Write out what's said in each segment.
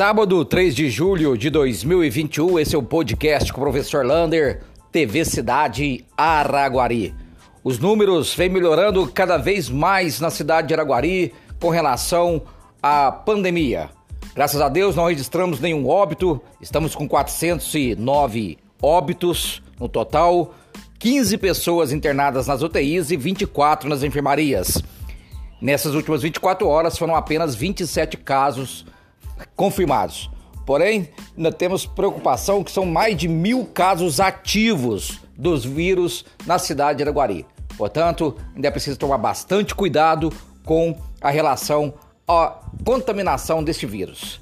Sábado, 3 de julho de 2021, esse é o podcast com o professor Lander, TV Cidade Araguari. Os números vêm melhorando cada vez mais na cidade de Araguari com relação à pandemia. Graças a Deus não registramos nenhum óbito, estamos com 409 óbitos no total, 15 pessoas internadas nas UTIs e 24 nas enfermarias. Nessas últimas 24 horas foram apenas 27 casos confirmados. Porém, ainda temos preocupação que são mais de mil casos ativos dos vírus na cidade de Araguari. Portanto, ainda é preciso tomar bastante cuidado com a relação à contaminação deste vírus.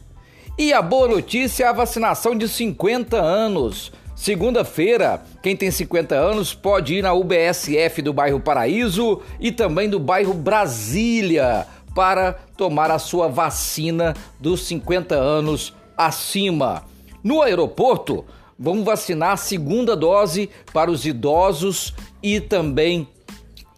E a boa notícia é a vacinação de 50 anos. Segunda-feira, quem tem 50 anos pode ir na UBSF do bairro Paraíso e também do bairro Brasília para tomar a sua vacina dos 50 anos acima. No aeroporto, vamos vacinar a segunda dose para os idosos e também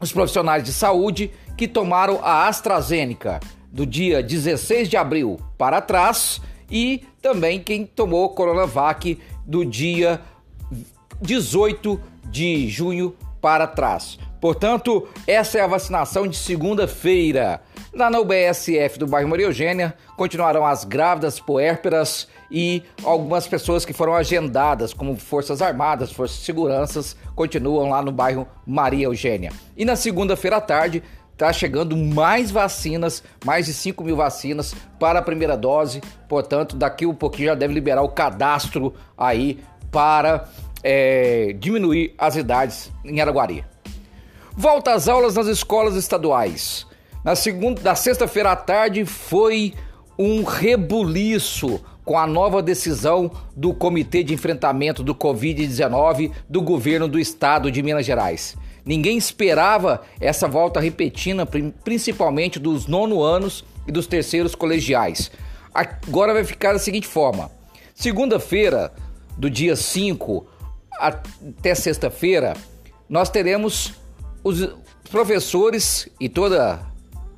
os profissionais de saúde que tomaram a AstraZeneca do dia 16 de abril para trás e também quem tomou Coronavac do dia 18 de junho para trás. Portanto, essa é a vacinação de segunda-feira. Lá na UBSF do bairro Maria Eugênia, continuarão as grávidas puérperas e algumas pessoas que foram agendadas, como Forças Armadas, Forças de Seguranças, continuam lá no bairro Maria Eugênia. E na segunda-feira à tarde, está chegando mais vacinas, mais de 5 mil vacinas para a primeira dose. Portanto, daqui um pouquinho já deve liberar o cadastro aí para é, diminuir as idades em Araguari. Volta às aulas nas escolas estaduais. Na segunda, da sexta-feira à tarde foi um rebuliço com a nova decisão do Comitê de Enfrentamento do Covid-19 do governo do estado de Minas Gerais. Ninguém esperava essa volta repentina, principalmente dos nono anos e dos terceiros colegiais. Agora vai ficar da seguinte forma: segunda-feira, do dia 5 até sexta-feira, nós teremos os professores e toda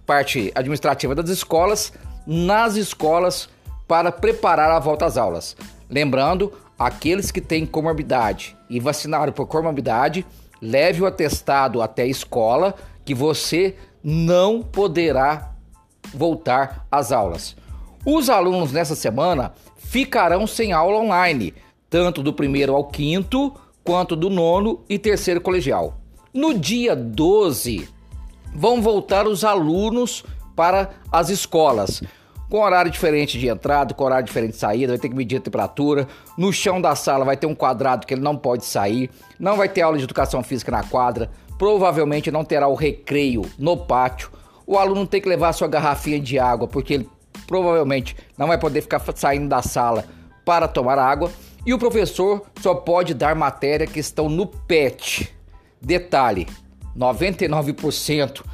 parte administrativa das escolas nas escolas para preparar a volta às aulas. Lembrando, aqueles que têm comorbidade e vacinaram por comorbidade, leve o atestado até a escola que você não poderá voltar às aulas. Os alunos nessa semana ficarão sem aula online, tanto do primeiro ao quinto, quanto do nono e terceiro colegial. No dia 12, vão voltar os alunos para as escolas. Com horário diferente de entrada, com horário diferente de saída, vai ter que medir a temperatura. No chão da sala vai ter um quadrado que ele não pode sair. Não vai ter aula de educação física na quadra. Provavelmente não terá o recreio no pátio. O aluno tem que levar sua garrafinha de água, porque ele provavelmente não vai poder ficar saindo da sala para tomar água. E o professor só pode dar matéria que estão no PET. Detalhe: 99%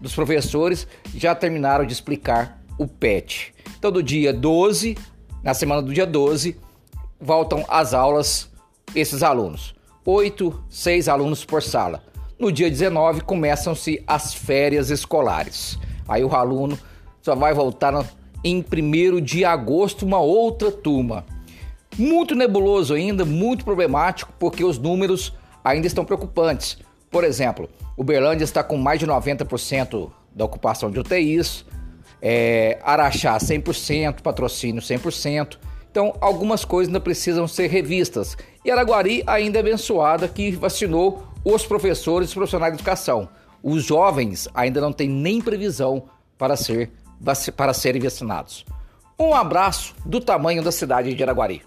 dos professores já terminaram de explicar o PET. Então, do dia 12, na semana do dia 12, voltam às aulas esses alunos. 8, 6 alunos por sala. No dia 19, começam-se as férias escolares. Aí o aluno só vai voltar em 1 de agosto, uma outra turma. Muito nebuloso ainda, muito problemático, porque os números ainda estão preocupantes. Por exemplo, Uberlândia está com mais de 90% da ocupação de UTIs, é, Araxá 100%, patrocínio 100%. Então, algumas coisas ainda precisam ser revistas. E Araguari ainda é abençoada que vacinou os professores e profissionais de educação. Os jovens ainda não têm nem previsão para, ser, para serem vacinados. Um abraço do tamanho da cidade de Araguari.